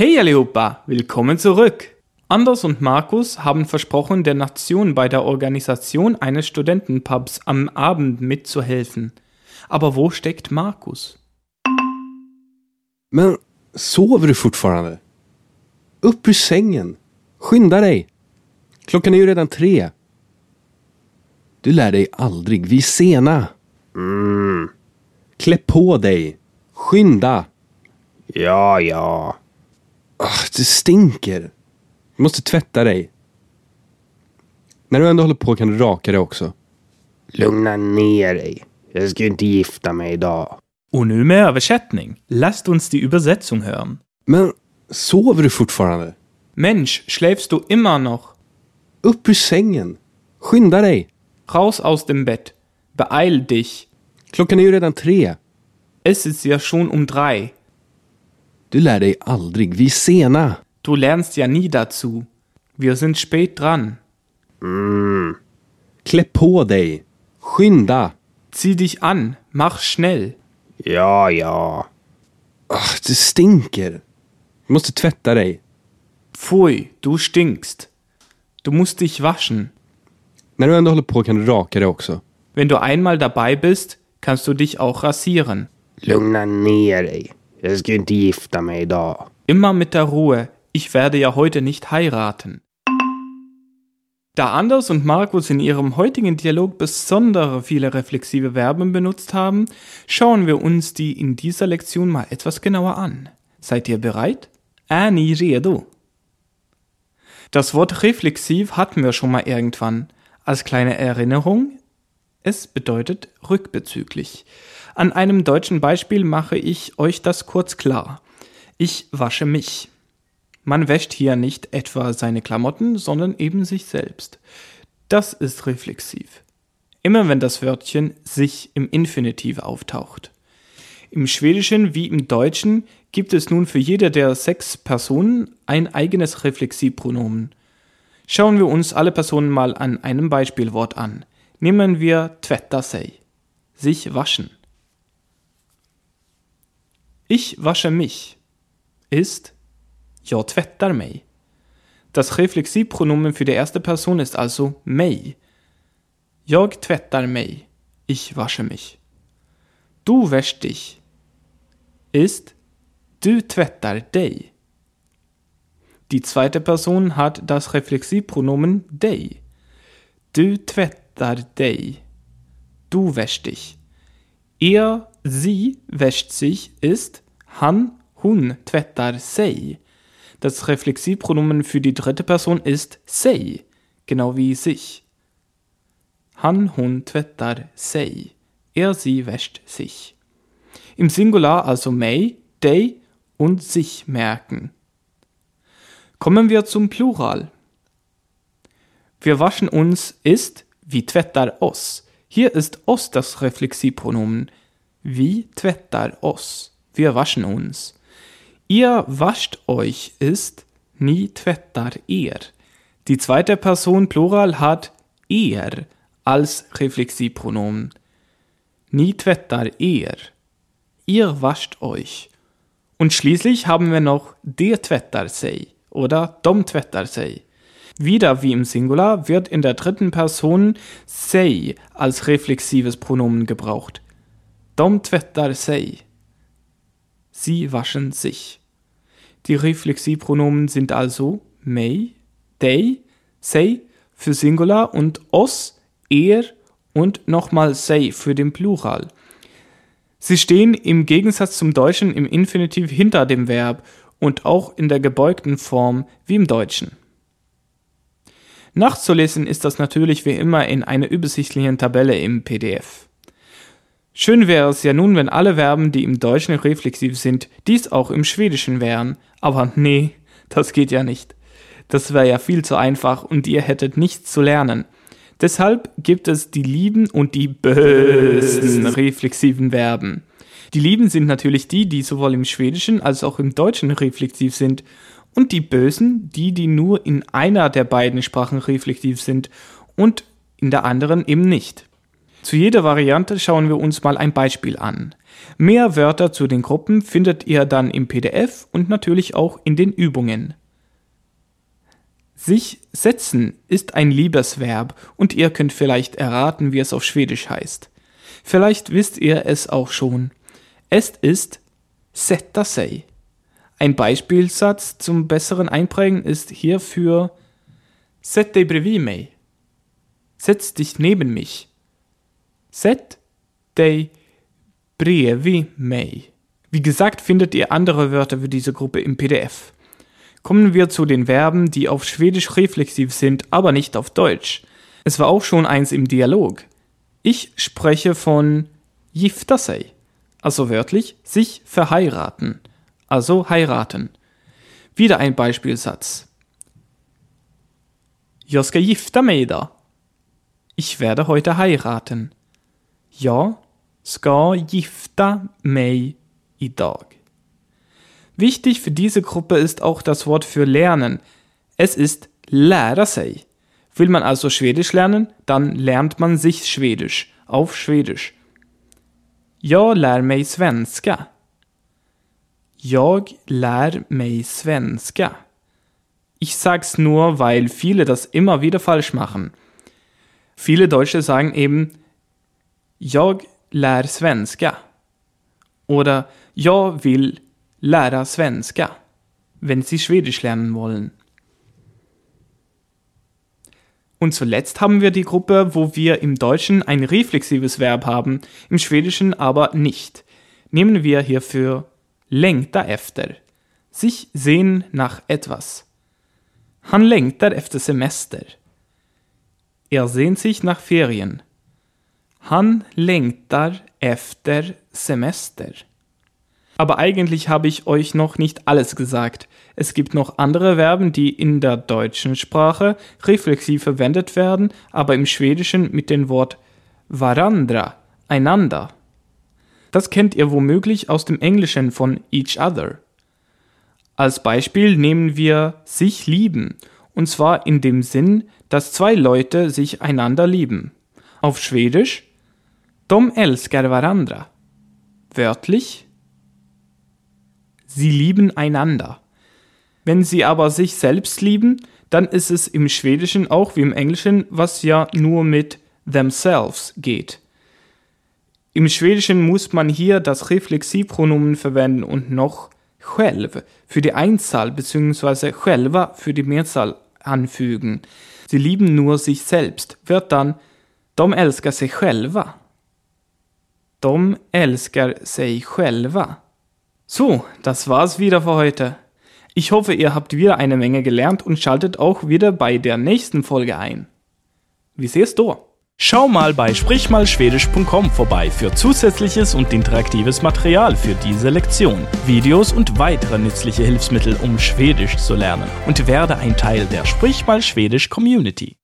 Hey allihopa, willkommen zurück! Anders und Markus haben versprochen, der Nation bei der Organisation eines Studentenpubs am Abend mitzuhelfen. Aber wo steckt Markus? Men sover du fortfarande? Upp ur sängen! Skynda dig! Klockan är ju redan tre. Du lär dig aldrig, vi är sena. Mm. Klä på dig! Skynda! Ja, ja. Ah, det stinker. Du måste tvätta dig. När du ändå håller på kan du raka dig också. Lugna ner dig. Jag ska ju inte gifta mig idag. Och nu med översättning. Lasst uns die Übersetzung hören. Men sover du fortfarande? Mensch, schläfst du immer noch? Upp ur sängen! Skynda dig! Raus aus dem Bett. Beeil dich. Klockan är ju redan tre. Es ist ja schon um drei. Du lär dig aldrig, vi är sena. Du lernst ja nie dazu. Wir sind spät dran. Klä på dig! Skynda! Zieh dich an, mach schnell. Ja, ja. Ah, det stinker. Du måste tvätta dig. Pfui, du stinkst. Du musst dich waschen. När du ändå håller på kan du raka dig också. Wenn du einmal dabei bist, kannst du dich auch rasieren. Lugna ner dig. Ju inte gifta mig idag. Immer mit der Ruhe, ich werde ja heute nicht heiraten. Da Anders und Markus in ihrem heutigen Dialog besondere viele reflexive Verben benutzt haben, schauen wir uns die in dieser Lektion mal etwas genauer an. Seid ihr bereit? Das Wort reflexiv hatten wir schon mal irgendwann. Als kleine Erinnerung, es bedeutet rückbezüglich. An einem deutschen Beispiel mache ich euch das kurz klar. Ich wasche mich. Man wäscht hier nicht etwa seine Klamotten, sondern eben sich selbst. Das ist reflexiv. Immer wenn das Wörtchen sich im Infinitiv auftaucht. Im Schwedischen wie im Deutschen gibt es nun für jede der sechs Personen ein eigenes Reflexivpronomen. Schauen wir uns alle Personen mal an einem Beispielwort an. Nehmen wir tvätta sig, sich waschen. Ich wasche mich ist jag tvättar mig. Das Reflexivpronomen für die erste Person ist also mig. Jag tvättar mig. Ich wasche mich. Du wäschst dich ist du tvättar dig. Die zweite Person hat das Reflexivpronomen dig. Du tvättar dig. Du wäschst dich. Er, sie wäscht sich ist han, hon tvättar sig. Das Reflexivpronomen für die dritte Person ist sig, genau wie sich. Han, hon tvättar sig. Er, sie wäscht sich. Im Singular also mig, dig und sich merken. Kommen wir zum Plural. Wir waschen uns ist vi tvättar oss. Hier ist oss das Reflexivpronomen. Vi tvättar oss. Wir waschen uns. Ihr wascht euch ist ni tvättar er. Die zweite Person Plural hat er als Reflexivpronomen. Ni tvättar er. Ihr wascht euch. Und schließlich haben wir noch der tvättar sig oder dom tvättar sig. Wieder wie im Singular wird in der dritten Person sig als reflexives Pronomen gebraucht. Dom tvättar sig. Sie waschen sich. Die Reflexivpronomen sind also mei, dei, sei für Singular und os, er und nochmal sei für den Plural. Sie stehen im Gegensatz zum Deutschen im Infinitiv hinter dem Verb und auch in der gebeugten Form wie im Deutschen. Nachzulesen ist das natürlich wie immer in einer übersichtlichen Tabelle im PDF. Schön wäre es ja nun, wenn alle Verben, die im Deutschen reflexiv sind, dies auch im Schwedischen wären. Aber nee, das geht ja nicht. Das wäre ja viel zu einfach und ihr hättet nichts zu lernen. Deshalb gibt es die lieben und die bösen reflexiven Verben. Die lieben sind natürlich die, die sowohl im Schwedischen als auch im Deutschen reflexiv sind. Und die bösen, die, die nur in einer der beiden Sprachen reflexiv sind und in der anderen eben nicht. Zu jeder Variante schauen wir uns mal ein Beispiel an. Mehr Wörter zu den Gruppen findet ihr dann im PDF und natürlich auch in den Übungen. Sich setzen ist ein Liebesverb und ihr könnt vielleicht erraten, wie es auf Schwedisch heißt. Vielleicht wisst ihr es auch schon. Es ist sätta sig. Ein Beispielsatz zum besseren Einprägen ist hierfür Sätt dig. Setz dich neben mich. Sätt dig bredvid mig. Wie gesagt, findet ihr andere Wörter für diese Gruppe im PDF. Kommen wir zu den Verben, die auf Schwedisch reflexiv sind, aber nicht auf Deutsch. Es war auch schon eins im Dialog. Ich spreche von gifta sig, also wörtlich sich verheiraten, also heiraten. Wieder ein Beispielsatz. Jag ska gifta mig idag. Ich werde heute heiraten. Jag ska gifta mig idag. Wichtig für diese Gruppe ist auch das Wort für lernen. Es ist lära sig. Will man also Schwedisch lernen, dann lernt man sich Schwedisch auf Schwedisch. Jag lär mig svenska. Jag lär mig svenska. Ich sag's nur, weil viele das immer wieder falsch machen. Viele Deutsche sagen eben Jag lär svenska. Oder Jag vill lära svenska, wenn Sie Schwedisch lernen wollen. Und zuletzt haben wir die Gruppe, wo wir im Deutschen ein reflexives Verb haben, im Schwedischen aber nicht. Nehmen wir hierfür längta efter, sich sehen nach etwas. Han längtar efter semester. Er sehnt sich nach Ferien. Han längtar efter semester. Aber eigentlich habe ich euch noch nicht alles gesagt. Es gibt noch andere Verben, die in der deutschen Sprache reflexiv verwendet werden, aber im Schwedischen mit dem Wort varandra, einander. Das kennt ihr womöglich aus dem Englischen von each other. Als Beispiel nehmen wir sich lieben, und zwar in dem Sinn, dass zwei Leute sich einander lieben. Auf Schwedisch De älskar varandra. Wörtlich Sie lieben einander. Wenn sie aber sich selbst lieben, dann ist es im Schwedischen auch wie im Englischen, was ja nur mit themselves geht. Im Schwedischen muss man hier das Reflexivpronomen verwenden und noch själv für die Einzahl bzw. själva für die Mehrzahl anfügen. Sie lieben nur sich selbst, wird dann de älskar sig själva. De älskar sig själva. So, das war's wieder für heute. Ich hoffe, ihr habt wieder eine Menge gelernt und schaltet auch wieder bei der nächsten Folge ein. Wie siehst du? Schau mal bei sprichmalschwedisch.com vorbei für zusätzliches und interaktives Material für diese Lektion, Videos und weitere nützliche Hilfsmittel, um Schwedisch zu lernen und werde ein Teil der Sprich mal Schwedisch Community.